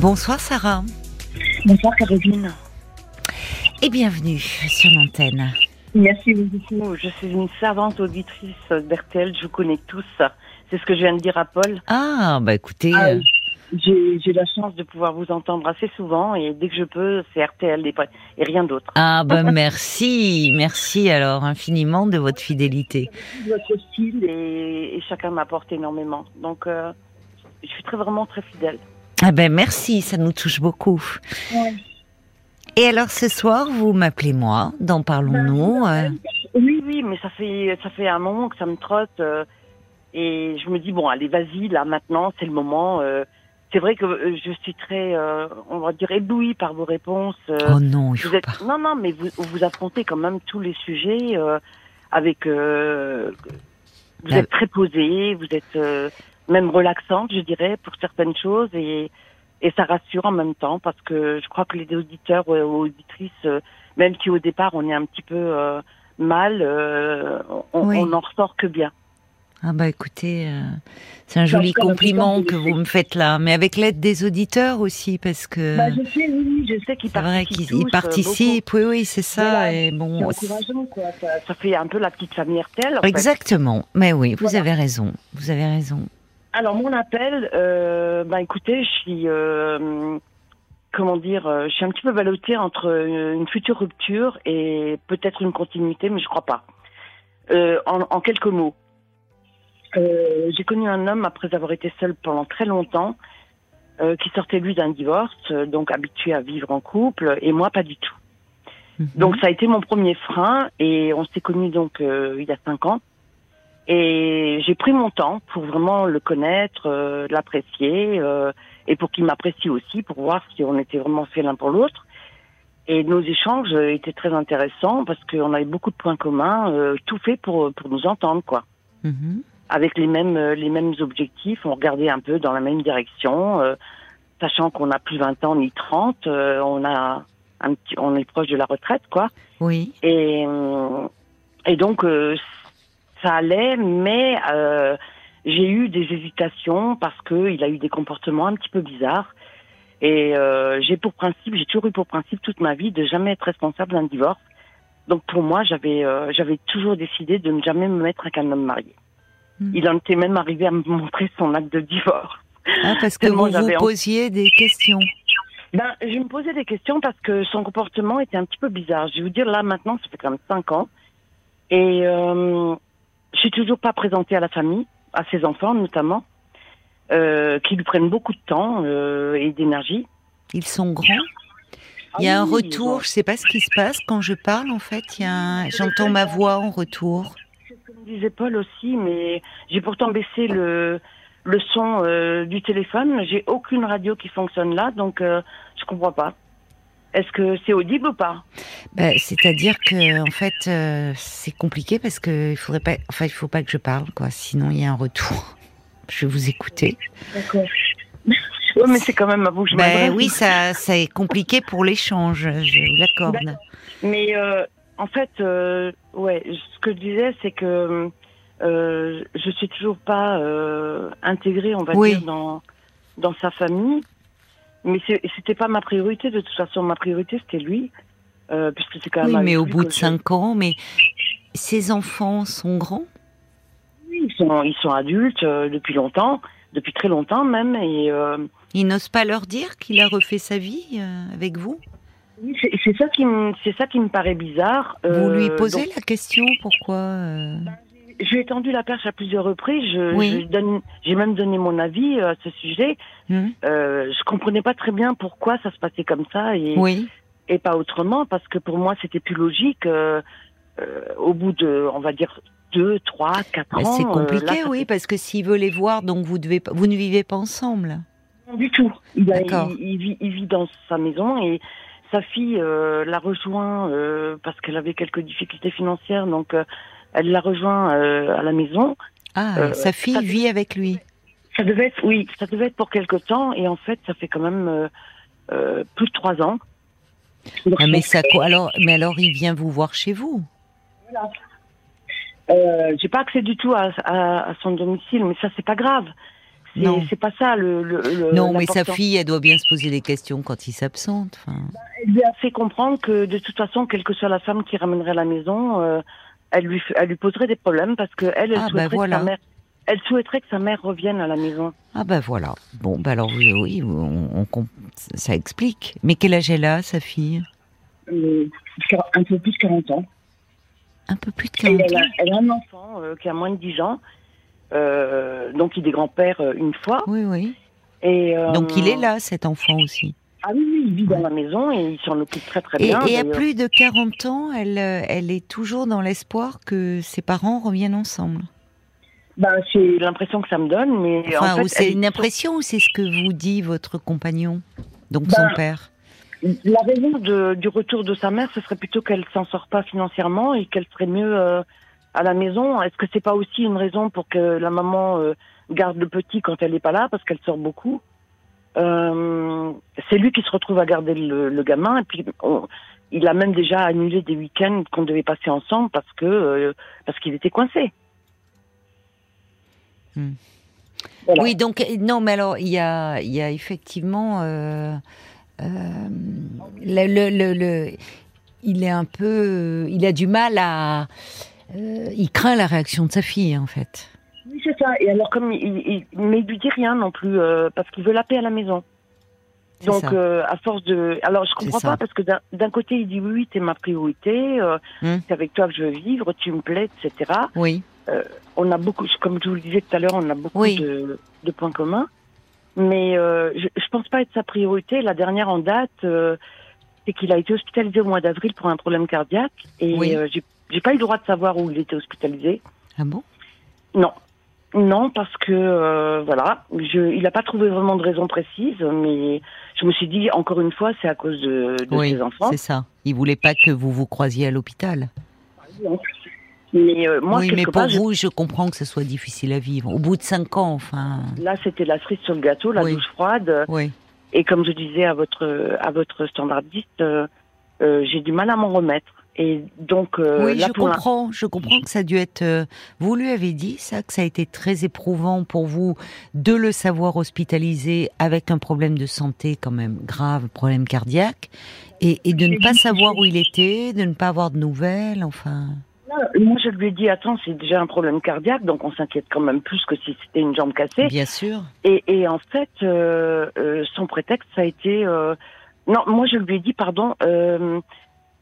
Bonsoir Sarah. Bonsoir Caroline. Et bienvenue sur l'antenne. Merci beaucoup. Je suis une servante auditrice d'RTL, je vous connais tous. C'est ce que je viens de dire à Paul. Ah, bah écoutez. Ah, euh, J'ai la chance de pouvoir vous entendre assez souvent et dès que je peux, c'est RTL et rien d'autre. Ah, bah merci. Merci alors infiniment de votre fidélité. Votre style et, et chacun m'apporte énormément. Donc, euh, je suis très vraiment très fidèle. Ah ben merci, ça nous touche beaucoup. Et alors ce soir, vous m'appelez moi, dans Parlons-nous. euh, Oui, oui, mais ça fait ça fait un moment que ça me trotte euh, et je me dis bon, allez, vas-y, là maintenant, c'est le moment. euh, c'est vrai que je suis très, on va dire, éblouie par vos réponses. Oh non, il faut êtes, pas. non, non, mais vous vous affrontez quand même tous les sujets avec. vous Ah. êtes très posé, vous êtes même relaxante, je dirais, pour certaines choses et et ça rassure en même temps parce que je crois que les auditeurs ou auditrices, euh, même si au départ on est un petit peu euh, mal, euh, on, Oui. on en ressort que bien. Ah bah écoutez, euh, c'est un joli encore un compliment que vous me faites là, mais avec l'aide des auditeurs aussi, parce que Bah, je sais, oui, je sais qu'ils c'est vrai participent. qu'ils euh, participent. Oui, oui, c'est ça. Voilà. Et beaucoup. bon, C'est encourageant, quoi. Ça, ça fait un peu la petite famille RTL. en fait. exactement. Mais oui, vous Voilà. avez raison. Vous avez raison. Alors mon appel, euh, bah écoutez, je suis, euh, comment dire, euh, je suis un petit peu ballottée entre une future rupture et peut-être une continuité, mais je crois pas. Euh, en, en quelques mots, j'ai connu un homme après avoir été seul pendant très longtemps, qui sortait lui d'un divorce, donc habitué à vivre en couple, et moi pas du tout. Mhm. Donc ça a été mon premier frein et on s'est connus donc il y a cinq ans. Et j'ai pris mon temps pour vraiment le connaître, euh, l'apprécier euh, et pour qu'il m'apprécie aussi, pour voir si on était vraiment fait l'un pour l'autre. Et nos échanges étaient très intéressants parce qu'on avait beaucoup de points communs, euh, tout fait pour pour nous entendre quoi, Mhm. avec les mêmes euh, les mêmes objectifs. On regardait un peu dans la même direction, euh, sachant qu'on a plus 20 ans ni 30, euh, on a un petit, on est proche de la retraite quoi. Oui. Et, et donc, euh, ça allait, mais euh, j'ai eu des hésitations parce que il a eu des comportements un petit peu bizarres. Et euh, j'ai pour principe, j'ai toujours eu pour principe toute ma vie de jamais être responsable d'un divorce. Donc pour moi, j'avais euh, j'avais toujours décidé de ne jamais me mettre avec un homme marié. Hmm. Il en était même arrivé à me montrer son acte de divorce. Ah, parce que vous vous posiez des questions. Ben, je me posais des questions parce que son comportement était un petit peu bizarre. Je vais vous dire, là, maintenant, ça fait quand même cinq ans. Et euh, je suis toujours pas présentée à la famille, à ses enfants notamment, euh, qui lui prennent beaucoup de temps euh, et d'énergie. Ils sont grands. Il y a Ah un oui, retour, je sais pas ce qui se passe quand je parle en fait. Il y a un- j'entends ma voix en retour. Comme disait Paul aussi, mais j'ai pourtant baissé le, le son euh, du téléphone. J'ai aucune radio qui fonctionne là, donc je comprends pas. Est-ce que c'est audible ou pas? Bah, C'est-à-dire que en fait euh, c'est compliqué parce que il faudrait pas, enfin il faut pas que je parle quoi, sinon il y a un retour. Je vais vous écouter. D'accord. oui, mais c'est quand même à vous que je Ben oui, ça, ça est compliqué pour l'échange, je vous l'accorde. Mais euh, en fait, euh, ouais, ce que je disais, c'est que je suis toujours pas intégrée, on va Oui. dire, dans dans sa famille. Mais c'était pas ma priorité de toute façon. Ma priorité, c'était lui, euh, puisque c'est quand même. Oui, mais au bout de je- cinq ans, mais ces enfants sont grands. Oui, ils sont ils sont adultes euh, depuis longtemps, depuis très longtemps même, et euh, Ils n'osent pas leur dire qu'il a refait sa vie euh, avec vous? oui, c'est ça qui me c'est ça qui me paraît bizarre. Vous lui posez donc- la question pourquoi euh, Je lui ai tendu la perche à plusieurs reprises. Je, Oui. je donne, j'ai même donné mon avis euh, à ce sujet. hmm, Euh, je comprenais pas très bien pourquoi ça se passait comme ça et, Oui, et pas autrement, parce que pour moi c'était plus logique. euh, euh, au bout de, on va dire deux, trois, quatre Mais ans. c'est compliqué, là, oui, fait- parce que s'il veut les voir, donc vous devez, pas- vous ne vivez pas ensemble. Pas Du tout. Il, a- il, il vit, il vit dans sa maison et sa fille euh, l'a rejoint euh, parce qu'elle avait quelques difficultés financières, donc euh, elle l'a rejoint euh, à la maison. Ah, Euh, sa fille ça- vit avec lui. Ça devait être, oui, ça devait être pour quelque temps, et en fait, ça fait quand même euh, plus de trois ans. Donc, Ah, mais ça, alors, mais alors il vient vous voir chez vous. Euh, j'ai pas accès du tout à, à, à son domicile, mais ça c'est pas grave. C'est pas ça le. le- le- non, mais sa fille, elle doit bien se poser des questions quand il s'absente. Enfin, Elle lui a fait comprendre que de toute façon, quelle que soit la femme qui ramènerait à la maison, euh, elle lui f- elle lui poserait des problèmes parce que elle, elle Ah, souhaiterait bah voilà. que sa mère. Elle souhaiterait que sa mère revienne à la maison. Ah ben voilà. Bon, bah alors oui, on, on comp- ça explique. Mais quel âge elle a, sa fille? Euh, un peu plus de 40 ans. Un peu plus de Et 40 elle, a, ans. elle a un enfant euh, qui a moins de 10 ans. Euh, donc il est grand-père euh, une fois. Oui, oui. Et, euh, Donc il est là, cet enfant aussi. Ah oui, oui, il vit dans la maison et il s'en occupe très très Et, bien. et à plus de 40 ans, elle, euh, elle est toujours dans l'espoir que ses parents reviennent ensemble. Ben, c'est l'impression que ça me donne, mais Enfin, en fait, c'est une impression ou c'est ce que vous dit votre compagnon Donc Ben, son père? La raison de- du retour de sa mère, ce serait plutôt qu'elle s'en sort pas financièrement et qu'elle serait mieux euh, à la maison. Est-ce que c'est pas aussi une raison pour que la maman euh, garde le petit quand elle n'est pas là parce qu'elle sort beaucoup? Euh, C'est lui qui se retrouve à garder le, le gamin et puis on- il a même déjà annulé des week-ends qu'on devait passer ensemble parce que euh, parce qu'il était coincé. Hmm. Voilà. Oui, donc non, mais alors il y a, il y a effectivement euh, euh, le, le, le- le- il est un peu, il a du mal à, euh, il craint la réaction de sa fille en fait. C'est ça. Et alors, comme il, il, mais il lui dit rien non plus, euh, parce qu'il veut la paix à la maison. Donc, euh, à force de. Alors, je comprends pas, parce que d'un côté, il dit oui, oui, t'es ma priorité, euh, Hmm. c'est avec toi que je veux vivre, tu me plais, etc. Oui, On a beaucoup, comme je vous le disais tout à l'heure, on a beaucoup Oui. de, de points communs. Mais je, je pense pas être sa priorité. La dernière en date, c'est qu'il a été hospitalisé au mois d'avril pour un problème cardiaque. Et Oui. j'ai pas eu le droit de savoir où il était hospitalisé. ah bon? Non. Non, parce que euh, voilà, je, il n'a pas trouvé vraiment de raison précise, mais je me suis dit encore une fois, c'est à cause de, de Oui, ses enfants. c'est ça. Il voulait pas que vous vous croisiez à l'hôpital. Mais euh, moi, oui, mais pour part, vous, je comprends que ce soit difficile à vivre. Au bout de cinq ans, enfin. là, c'était la cerise sur le gâteau, la Oui. douche froide. Oui. Et comme je disais à votre à votre standardiste, euh, j'ai du mal à m'en remettre. Et donc euh, oui, là, je comprends. Je comprends que ça a dû être. euh, vous lui avez dit ça, que ça a été très éprouvant pour vous de le savoir hospitalisé avec un problème de santé quand même grave, problème cardiaque, et, et de ne pas savoir où il était, de ne pas avoir de nouvelles, enfin. Moi, je lui ai dit, attends, c'est déjà un problème cardiaque, donc on s'inquiète quand même plus que si c'était une jambe cassée. Bien sûr. Et, et en fait, euh, euh, son prétexte, ça a été... euh, Non, moi je lui ai dit, pardon, euh,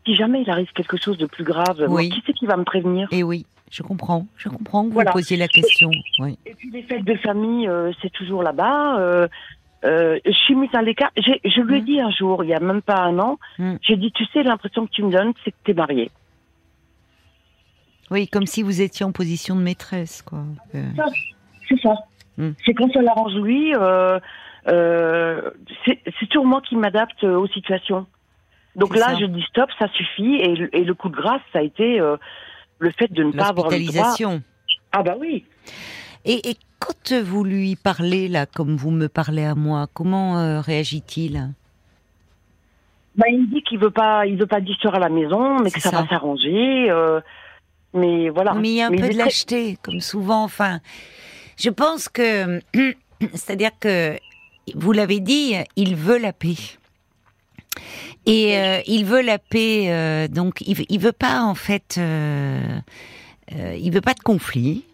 si jamais il arrive quelque chose de plus grave, Oui. qui c'est qui va me prévenir Et oui, je comprends. Je comprends que vous posiez la question. Oui. Et puis les fêtes de famille, euh, c'est toujours là-bas. Euh, euh, je suis mise à l'écart. Je lui ai Mm. dit un jour, il y a même pas un an, Mm. j'ai dit, tu sais, l'impression que tu me donnes, c'est que t'es mariée. Oui, comme si vous étiez en position de maîtresse, quoi. C'est ça. C'est quand ça l'arrange lui. Euh, euh, c'est toujours moi qui m'adapte aux situations. Donc là, ça. je dis stop, ça suffit. Et, le- et le coup de grâce, ça a été euh, le fait de ne pas avoir le droit. Ah bah oui. Et, et quand vous lui parlez, là, comme vous me parlez à moi, comment euh, réagit-il? Bah, il me dit qu'il veut pas, il veut pas d'histoire à la maison, mais que ça, ça. va s'arranger. euh, mais voilà. Mais il y a un Mais peu de lâcheté, comme souvent. Enfin, je pense que, c'est-à-dire que, vous l'avez dit, il veut la paix. Et euh, il veut la paix, euh, donc il, veut- il veut pas en fait, euh, il veut pas de conflit.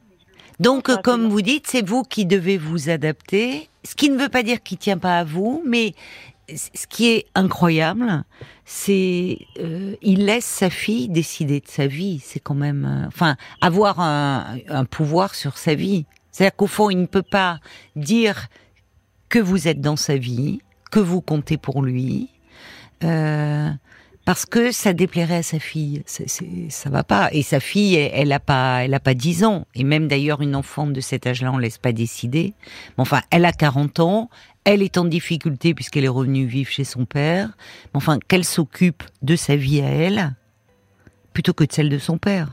Donc, comme vous dites, c'est vous qui devez vous adapter. Ce qui ne veut pas dire qu'il tient pas à vous, mais ce qui est incroyable, c'est euh, il laisse sa fille décider de sa vie. C'est quand même, enfin, avoir un, un pouvoir sur sa vie. C'est-à-dire qu'au fond, il ne peut pas dire que vous êtes dans sa vie, que vous comptez pour lui, euh, parce que ça déplairait à sa fille. C'est- ça va pas. Et sa fille, elle, elle a pas, elle a pas 10 ans. Et même d'ailleurs, une enfant de cet âge-là, on laisse pas décider. Mais enfin, elle a 40 ans. Elle est en difficulté puisqu'elle est revenue vivre chez son père. Mais enfin, qu'elle s'occupe de sa vie à elle, plutôt que de celle de son père.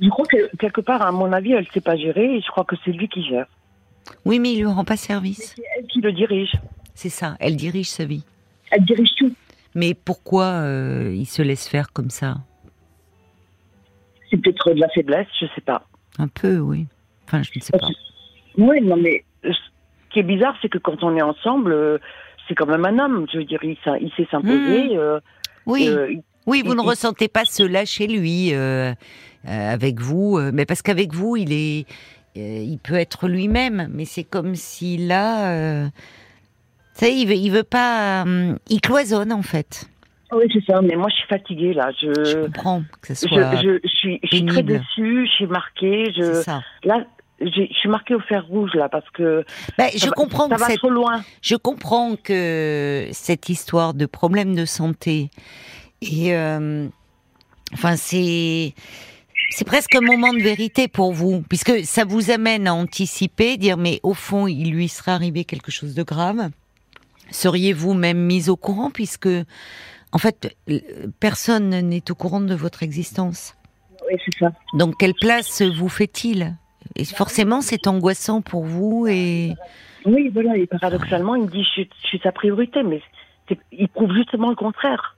Je crois que quelque part, à mon avis, elle sait pas gérer et je crois que c'est lui qui gère. Oui, mais il lui rend pas service. C'est elle qui le dirige. C'est ça. Elle dirige sa vie. Elle dirige tout. Mais pourquoi euh, il se laisse faire comme ça? C'est peut-être de la faiblesse, je sais pas. Un peu, oui. Enfin, je ne sais pas. Oui, non mais euh, qui est bizarre, c'est que quand on est ensemble, euh, c'est quand même un homme. Je veux dire, il, il sait s'imposer. euh, Oui. Oui, vous il- ne il- ressentez pas cela chez lui, avec vous, mais parce qu'avec vous, il est, il peut être lui-même, mais c'est comme si là, euh, savez, il veut, il veut pas, hum, il cloisonne en fait. oui, c'est ça. Mais moi, je suis fatiguée là. Je, Je comprends que ce soit, je, je suis, je suis très déçue. Je suis marquée. c'est Je, ça. là, je suis marquée au fer rouge là parce que Ben, ça je va- comprends ça que va cette trop loin. Je comprends que cette histoire de problème de santé et euh, enfin c'est c'est presque un moment de vérité pour vous puisque ça vous amène à anticiper dire mais au fond il lui serait arrivé quelque chose de grave seriez-vous même mise au courant puisque en fait personne n'est au courant de votre existence? Oui, c'est ça. donc quelle place vous fait-il? Et forcément c'est angoissant pour vous et Oui, voilà. Et paradoxalement, il me dit, je, suis- je suis sa priorité, mais il prouve justement le contraire.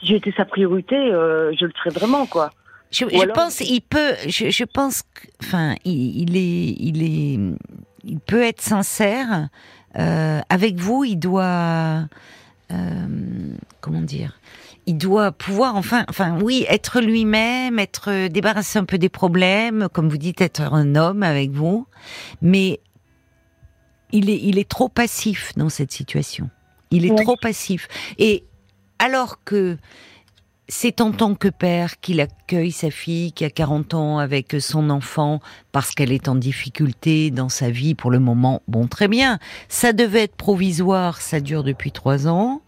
Si j'étais sa priorité, euh, je le serais vraiment, quoi. Je, Ou je alors- pense, il peut, je, je pense, enfin, il, il est, il est, il peut être sincère. Euh, avec vous, il doit, euh, comment dire, il doit pouvoir, enfin, enfin, oui, être lui-même, être euh, débarrassé un peu des problèmes, comme vous dites, être un homme avec vous, mais il est, il est trop passif dans cette situation. Il est trop passif. Et alors que c'est en tant que père qu'il accueille sa fille qui a 40 ans avec son enfant parce qu'elle est en difficulté dans sa vie pour le moment. Bon, très bien. Ça devait être provisoire, ça dure depuis trois ans.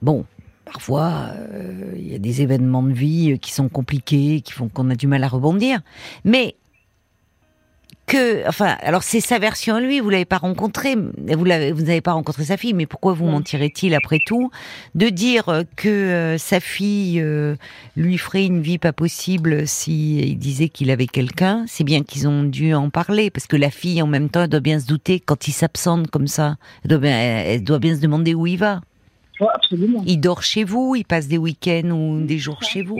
Bon, parfois, euh, il y a des événements de vie qui sont compliqués, qui font qu'on a du mal à rebondir. Mais que, enfin, alors c'est sa version à lui, vous l'avez pas rencontré, vous l'avez, vous n'avez pas rencontré sa fille, mais pourquoi vous Non. mentirait-il après tout de dire que euh, sa fille euh, lui ferait une vie pas possible si il disait qu'il avait quelqu'un, c'est bien qu'ils ont dû en parler parce que la fille en même temps elle doit bien se douter quand il s'absente comme ça, elle doit bien, elle doit bien se demander où il va. Ouais, absolument. Il dort chez vous, il passe des week-ends ou des jours chez vous.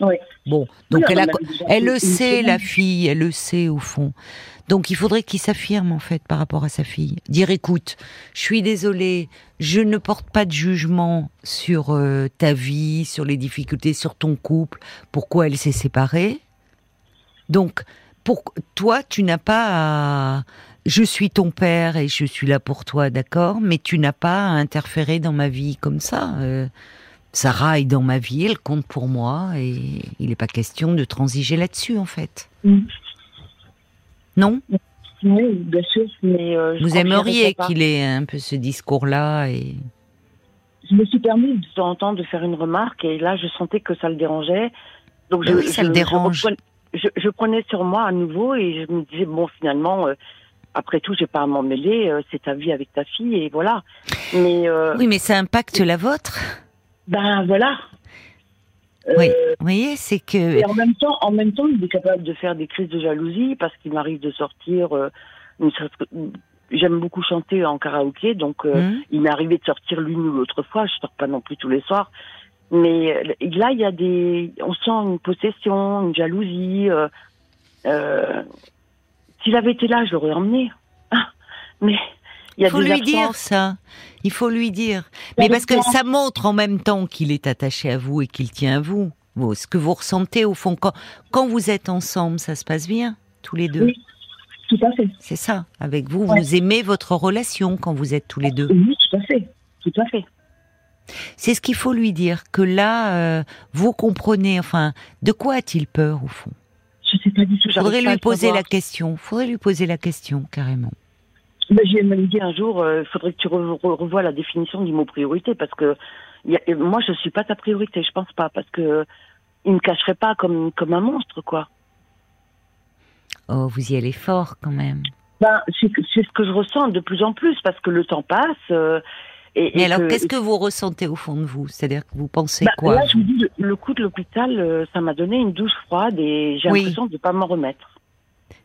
Oui. Bon, donc Oui, elle, a, le sait, la fille, elle le sait au fond. Donc il faudrait qu'il s'affirme en fait par rapport à sa fille. Dire écoute, je suis désolée, je ne porte pas de jugement sur euh, ta vie, sur les difficultés, sur ton couple, pourquoi elle s'est séparée? Donc pour toi, tu n'as pas à je suis ton père et je suis là pour toi, d'accord, mais tu n'as pas à interférer dans ma vie comme ça. euh, Sarah est dans ma vie, elle compte pour moi et il n'est pas question de transiger là-dessus en fait. Mm. Non? Oui, bien sûr. Mais euh, je Vous aimeriez qu'il ait un peu ce discours-là et Je me suis permis de temps en temps de faire une remarque et là, je sentais que ça le dérangeait. Donc je, oui, ça je- le dérange. Je, je prenais sur moi à nouveau et je me disais bon, finalement, euh, après tout, j'ai pas à m'en mêler. euh, c'est ta vie avec ta fille et voilà. Mais euh, oui, mais ça impacte la vôtre? Ben voilà. Oui. Euh, Vous voyez, c'est que Et en même temps, en même temps, il est capable de faire des crises de jalousie parce qu'il m'arrive de sortir. euh, une J'aime beaucoup chanter en karaoké, donc euh, Hmm il m'est arrivé de sortir l'une ou l'autre fois. Je sors pas non plus tous les soirs, mais là, il y a des, on sent une possession, une jalousie. S'il avait été là, je l'aurais emmené. Ah, mais il y a il faut des lui dire ça. Il faut lui dire. Mais parce que ça montre en même temps qu'il est attaché à vous et qu'il tient à vous. Vous, ce que vous ressentez au fond quand quand vous êtes ensemble, ça se passe bien tous les deux. Oui. Tout à fait. C'est ça. Avec vous, Ouais. vous aimez votre relation quand vous êtes tous les deux. Oui, tout à fait. Tout à fait. C'est ce qu'il faut lui dire, que là, euh, vous comprenez, enfin, de quoi a-t-il peur au fond? Je sais pas du tout. j'arrive Faudrait lui poser la question, faudrait lui poser la question, carrément. Mais j'ai même dit un jour, il faudrait que tu re- re- revoies la définition du mot priorité parce que y a- moi je suis pas ta priorité, je pense pas parce que il me cacherait pas comme comme un monstre quoi. Oh, vous y allez fort quand même. Ben c'est ce que je ressens de plus en plus parce que le temps passe. euh, et, Mais et alors, que- qu'est-ce que vous ressentez au fond de vous? C'est-à-dire que vous pensez Ben, quoi? Là je vous dis le, le coup de l'hôpital, euh, ça m'a donné une douche froide et j'ai Oui. l'impression de pas m'en remettre.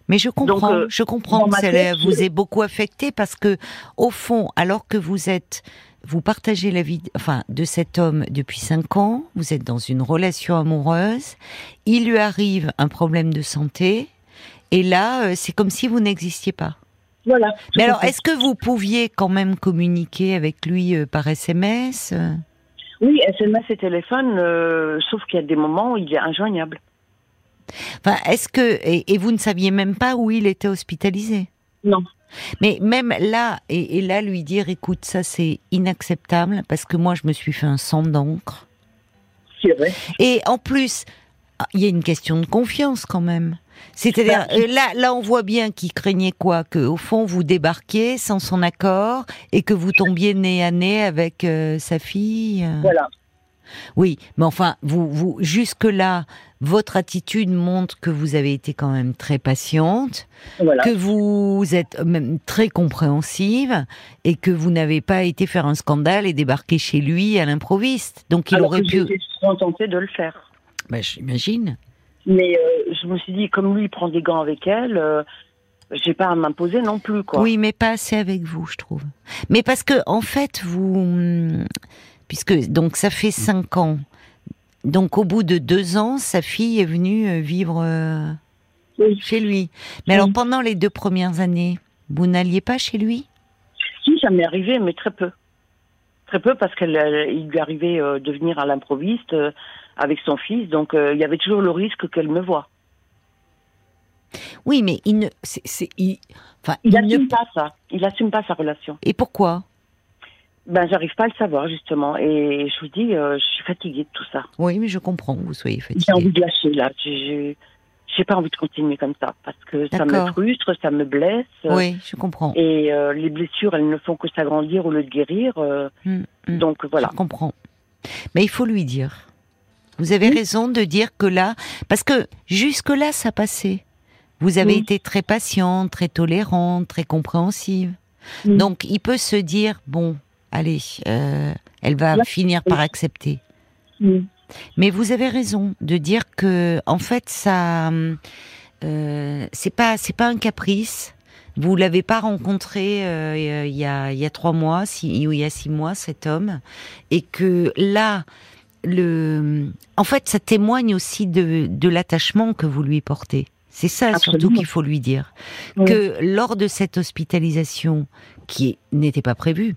Mais je comprends, Donc, euh, je comprends que ça vous ait beaucoup affecté parce que, au fond, alors que vous êtes, vous partagez la vie, enfin, de cet homme depuis cinq ans, vous êtes dans une relation amoureuse, il lui arrive un problème de santé, et là, euh, c'est comme si vous n'existiez pas. Voilà. Mais alors, est-ce que vous pouviez quand même communiquer avec lui euh, par SMS Oui, SMS et téléphone, euh, sauf qu'il y a des moments où il est injoignable. Enfin, est-ce que et, et vous ne saviez même pas où il était hospitalisé? Non. Mais même là, et, et là, lui dire, écoute, ça c'est inacceptable parce que moi je me suis fait un sang d'encre. C'est vrai. Et en plus, il y a une question de confiance quand même. C'est-à-dire, Bah, là, là, on voit bien qu'il craignait quoi? Que au fond, vous débarquiez sans son accord et que vous tombiez nez à nez avec euh, sa fille? Voilà. Oui, mais enfin, vous, vous, jusque-là, votre attitude montre que vous avez été quand même très patiente, Voilà. que vous êtes même très compréhensive et que vous n'avez pas été faire un scandale et débarquer chez lui à l'improviste. Donc il Alors aurait que pu. j'étais tentée de le faire. Bah, j'imagine. Mais euh, je me suis dit, comme lui, il prend des gants avec elle, euh, j'ai pas à m'imposer non plus, quoi. Oui, mais pas assez avec vous, je trouve. Mais parce que en fait, vous, hum, puisque donc ça fait cinq ans, donc au bout de deux ans, sa fille est venue euh, vivre euh, Oui. chez lui. Mais alors pendant les deux premières années, vous n'alliez pas chez lui? Si, ça m'est arrivé, mais très peu. Très peu parce qu'il lui arrivait euh, de venir à l'improviste euh, avec son fils, donc euh, il y avait toujours le risque qu'elle me voie. Oui, mais il ne, c'est, il- enfin, Il il assume ne- pas ça. Il assume pas sa relation. Et pourquoi? Ben, j'arrive pas à le savoir justement, et je vous dis, euh, je suis fatiguée de tout ça. Oui, mais je comprends que vous soyez J'ai envie de lâcher là. J'ai- pas envie de continuer comme ça parce que ça me frustre, ça me blesse. Oui, je comprends. Et euh, les blessures, elles ne font que s'agrandir au lieu de guérir. euh, Hum, hum. donc voilà. Je comprends. Mais il faut lui dire. Vous avez raison de dire que là, parce que jusque-là, ça passait. Vous avez Oui. été très patiente, très tolérante, très compréhensive. Oui. Donc, il peut se dire, bon, allez, euh, elle va Là, finir par accepter. Mais vous avez raison de dire que, en fait, ça, euh, c'est pas, c'est pas un caprice. Vous l'avez pas rencontré euh, il y a il y a trois mois, ou il y a six mois, cet homme, et que là, le, en fait, ça témoigne aussi de, de l'attachement que vous lui portez. C'est ça surtout qu'il faut lui dire. Oui. Que lors de cette hospitalisation qui n'était pas prévue,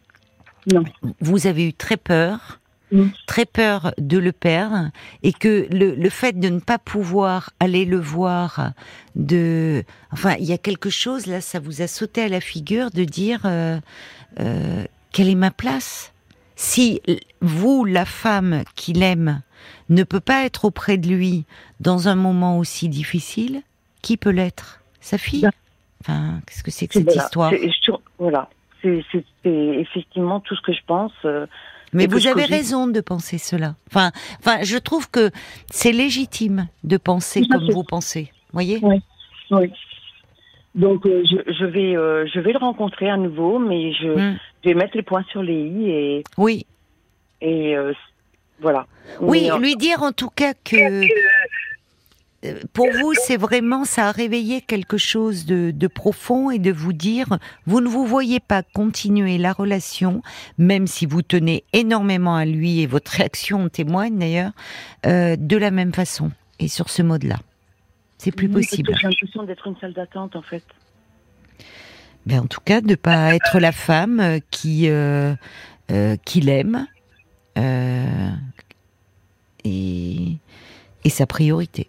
Non. vous avez eu très peur, très peur de le perdre, et que le, le fait de ne pas pouvoir aller le voir, de, enfin, il y a quelque chose là, ça vous a sauté à la figure de dire euh, euh, quelle est ma place? Si vous, la femme qu'il aime, ne peut pas être auprès de lui dans un moment aussi difficile, qui peut l'être? Sa fille? Enfin, qu'est-ce que c'est que cette voilà. histoire? Je- Voilà. C'est effectivement tout ce que je pense. euh, Mais vous avez raison de penser cela. Enfin, enfin, je trouve que c'est légitime de penser comme vous pensez. Voyez? Oui. Donc euh, je, je vais euh, je vais le rencontrer à nouveau, mais je, Mm. je vais mettre les points sur les i et Oui, et euh, voilà. oui, Mais, lui dire en tout cas que pour vous, c'est vraiment ça a réveillé quelque chose de, de profond et de vous dire, vous ne vous voyez pas continuer la relation, même si vous tenez énormément à lui et votre réaction en témoigne d'ailleurs, euh, de la même façon et sur ce mode-là. C'est plus oui, possible. J'ai l'impression d'être une salle d'attente en fait. Ben, en tout cas, de pas être la femme euh, qui euh, euh, qu'il aime euh, et, et sa priorité.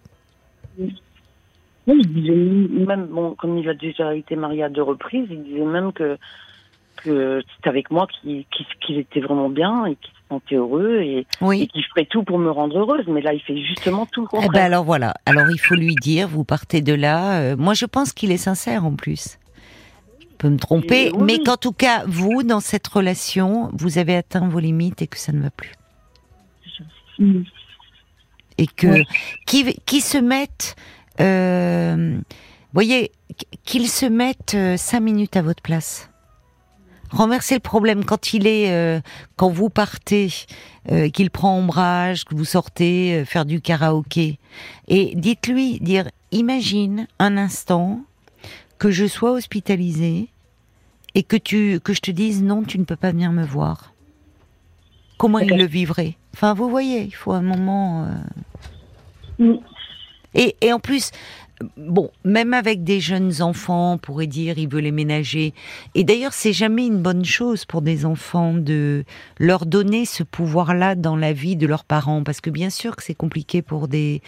Oui, il disait même bon, comme il a déjà été marié à deux reprises, il disait même que que c'était avec moi qu'il qu'il était vraiment bien et qu'il se sentait heureux et, et Oui. qu'il ferait tout pour me rendre heureuse. Mais là, il fait justement tout le Eh contraire. ben alors voilà. Alors il faut lui dire, vous partez de là. euh, moi, je pense qu'il est sincère en plus. Je peux me tromper, Et oui. mais qu'en tout cas, vous, dans cette relation, vous avez atteint vos limites et que ça ne va plus. Et que qui qui se mettent voyez qu'ils se mettent euh, cinq minutes à votre place. Renverser le problème quand il est euh, quand vous partez euh, qu'il prend ombrage que vous sortez euh, faire du karaoké. Et dites-lui dire imagine un instant que je sois hospitalisée et que tu que je te dise non tu ne peux pas venir me voir. Comment il le vivrait? Enfin vous voyez il faut un moment euh, Mm. Et, et en plus, bon, même avec des jeunes enfants, on pourrait dire, il veut les ménager. Et d'ailleurs, c'est jamais une bonne chose pour des enfants de leur donner ce pouvoir-là dans la vie de leurs parents, parce que bien sûr que c'est compliqué pour des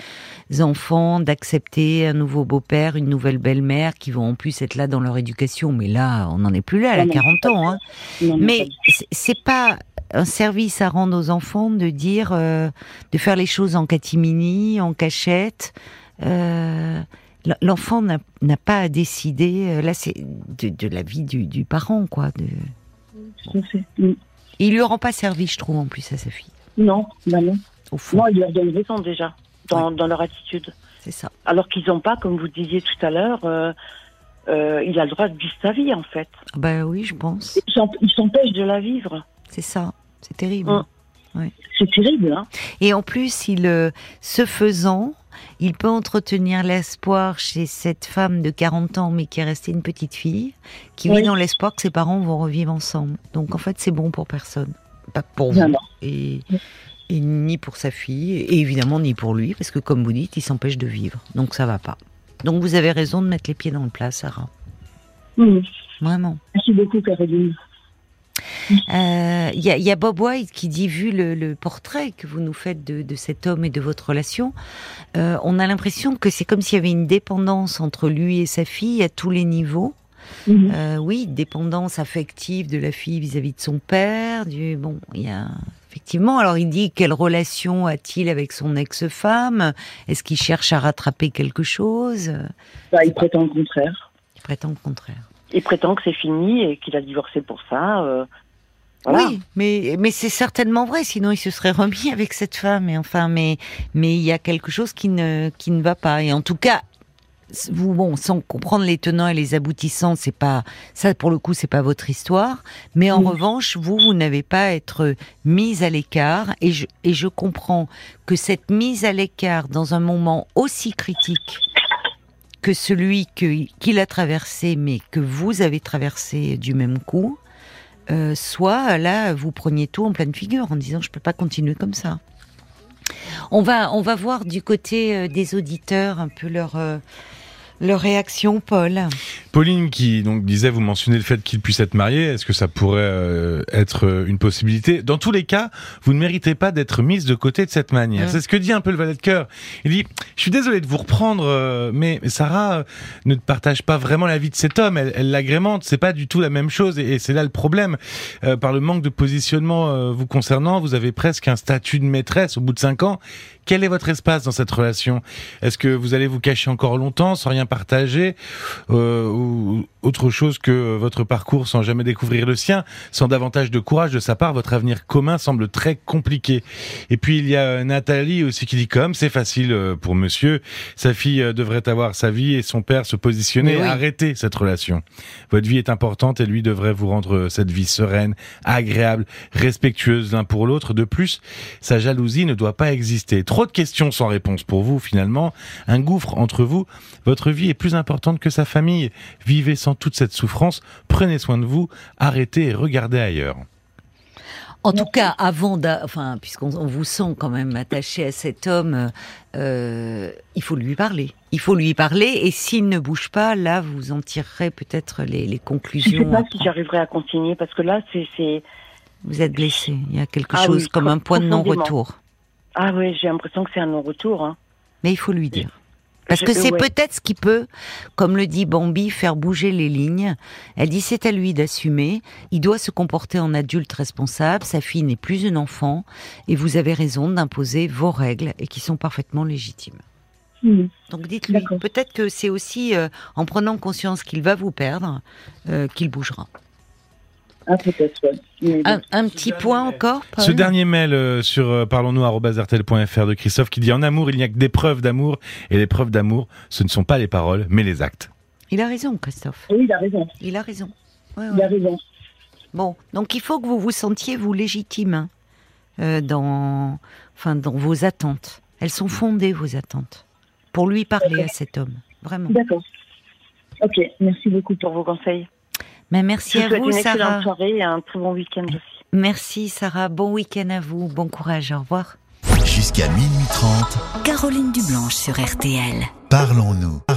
enfants d'accepter un nouveau beau-père, une nouvelle belle-mère qui vont en plus être là dans leur éducation. Mais là, on n'en est plus là, à 40 ans. Hein. Mais c'est pas un service à rendre aux enfants de dire, euh, de faire les choses en catimini, en cachette. Euh, l'enfant n'a pas à décider. Euh, là, c'est de, la vie du, parent, quoi. De... Il lui rend pas service, je trouve, en plus à sa fille. Non, bah non. Au fond. Non, il leur donne raison déjà dans, leur attitude. C'est ça. Alors qu'ils n'ont pas, comme vous disiez tout à l'heure, il a le droit de vivre sa vie en fait. Ben oui, je pense. Il s'empêche de la vivre. C'est ça. C'est terrible. C'est terrible. Hein Et en plus, il, euh, ce faisant, il peut entretenir l'espoir chez cette femme de 40 ans, mais qui est restée une petite fille, qui vit dans l'espoir que ses parents vont revivre ensemble. Donc en fait, c'est bon pour personne. Pas pour vous. Et, et, ni pour sa fille, et évidemment ni pour lui, parce que comme vous dites, il s'empêche de vivre. Donc ça va pas. Donc vous avez raison de mettre les pieds dans le plat, Sarah. Oui. Vraiment. Merci beaucoup, Caroline. Il euh, y, a Bob White qui dit, vu le, portrait que vous nous faites de, cet homme et de votre relation, euh, on a l'impression que c'est comme s'il y avait une dépendance entre lui et sa fille à tous les niveaux. Mhm. Euh, oui, dépendance affective de la fille vis-à-vis de son père. Du, bon, il y a effectivement. Alors il dit quelle relation a-t-il avec son ex-femme? Est-ce qu'il cherche à rattraper quelque chose? Bah, Il prétend le contraire. Il prétend le contraire il prétend que c'est fini et qu'il a divorcé pour ça. Euh, oui, mais mais c'est certainement vrai. Sinon, il se serait remis avec cette femme. Et enfin, mais mais il y a quelque chose qui ne qui ne va pas. Et en tout cas, vous bon, sans comprendre les tenants et les aboutissants, c'est pas ça pour le coup, c'est pas votre histoire. Mais en revanche, vous vous n'avez pas à être mise à l'écart. Et je et je comprends que cette mise à l'écart dans un moment aussi critique que celui qu'il a traversé, mais que vous avez traversé du même coup, euh, soit là, vous preniez tout en pleine figure en disant je peux pas continuer comme ça. On va, on va voir du côté euh, des auditeurs un peu leur, euh, leur réaction, Paul. Pauline qui donc disait, vous mentionnez le fait qu'il puisse être marié. Est-ce que ça pourrait euh, être euh, une possibilité? Dans tous les cas, vous ne méritez pas d'être mise de côté de cette manière. C'est ce que dit un peu le valet de cœur. Il dit, je suis désolé de vous reprendre, euh, mais Sarah ne partage pas vraiment la vie de cet homme. Elle, l'agrémente. C'est pas du tout la même chose, et, c'est là le problème. par le manque de positionnement vous concernant, vous avez presque un statut de maîtresse au bout de cinq ans. Quel est votre espace dans cette relation? Est-ce que vous allez vous cacher encore longtemps sans rien partager euh, ou autre chose que votre parcours sans jamais découvrir le sien, sans davantage de courage de sa part, votre avenir commun semble très compliqué. Et puis il y a Nathalie aussi qui dit comme c'est facile euh, pour monsieur, sa fille euh, devrait avoir sa vie et son père se positionner, arrêter cette relation. Votre vie est importante et lui devrait vous rendre cette vie sereine, agréable, respectueuse l'un pour l'autre. De plus, sa jalousie ne doit pas exister. Trop de questions sans réponse pour vous finalement, un gouffre entre vous. Votre vie est plus importante que sa famille. Vivez sans toute cette souffrance, prenez soin de vous, arrêtez et regardez ailleurs. En tout cas, avant, enfin, puisqu'on vous sent quand même attaché à cet homme, euh, il faut lui parler. Il faut lui parler, et s'il ne bouge pas, là, vous en tirerez peut-être les, conclusions. Je ne sais pas si j'arriverai à continuer, parce que là, c'est. Vous êtes blessé. Il y a quelque ah chose comme un point de non-retour. Ah oui, j'ai l'impression que c'est un non-retour. Hein. Mais il faut lui dire. Parce que c'est peut-être ce qui peut, comme le dit Bambi, faire bouger les lignes. Elle dit c'est à lui d'assumer. Il doit se comporter en adulte responsable. Sa fille n'est plus une enfant. Et vous avez raison d'imposer vos règles et qui sont parfaitement légitimes. Hmm. Donc dites-lui. Peut-être que c'est aussi euh, en prenant conscience qu'il va vous perdre euh, qu'il bougera. Ah, un, petit point encore Ce dernier mail euh, sur euh, parlons-nous.fr de Christophe qui dit En amour, il n'y a que des preuves d'amour, et les preuves d'amour, ce ne sont pas les paroles, mais les actes. Il a raison, Christophe. Oui, il a raison. Il a raison. Il a raison. Bon, donc il faut que vous vous sentiez, vous, légitime hein, euh, dans, enfin, dans vos attentes. Elles sont fondées, vos attentes, pour lui parler à cet homme. Vraiment. D'accord. Ok, merci beaucoup pour vos conseils. Mais merci à vous, une Sarah. soirée et un très bon week-end aussi. Merci, Sarah. Bon week-end à vous. Bon courage. Au revoir. Jusqu'à minuit 30. Caroline Dublanche sur RTL. Parlons-nous.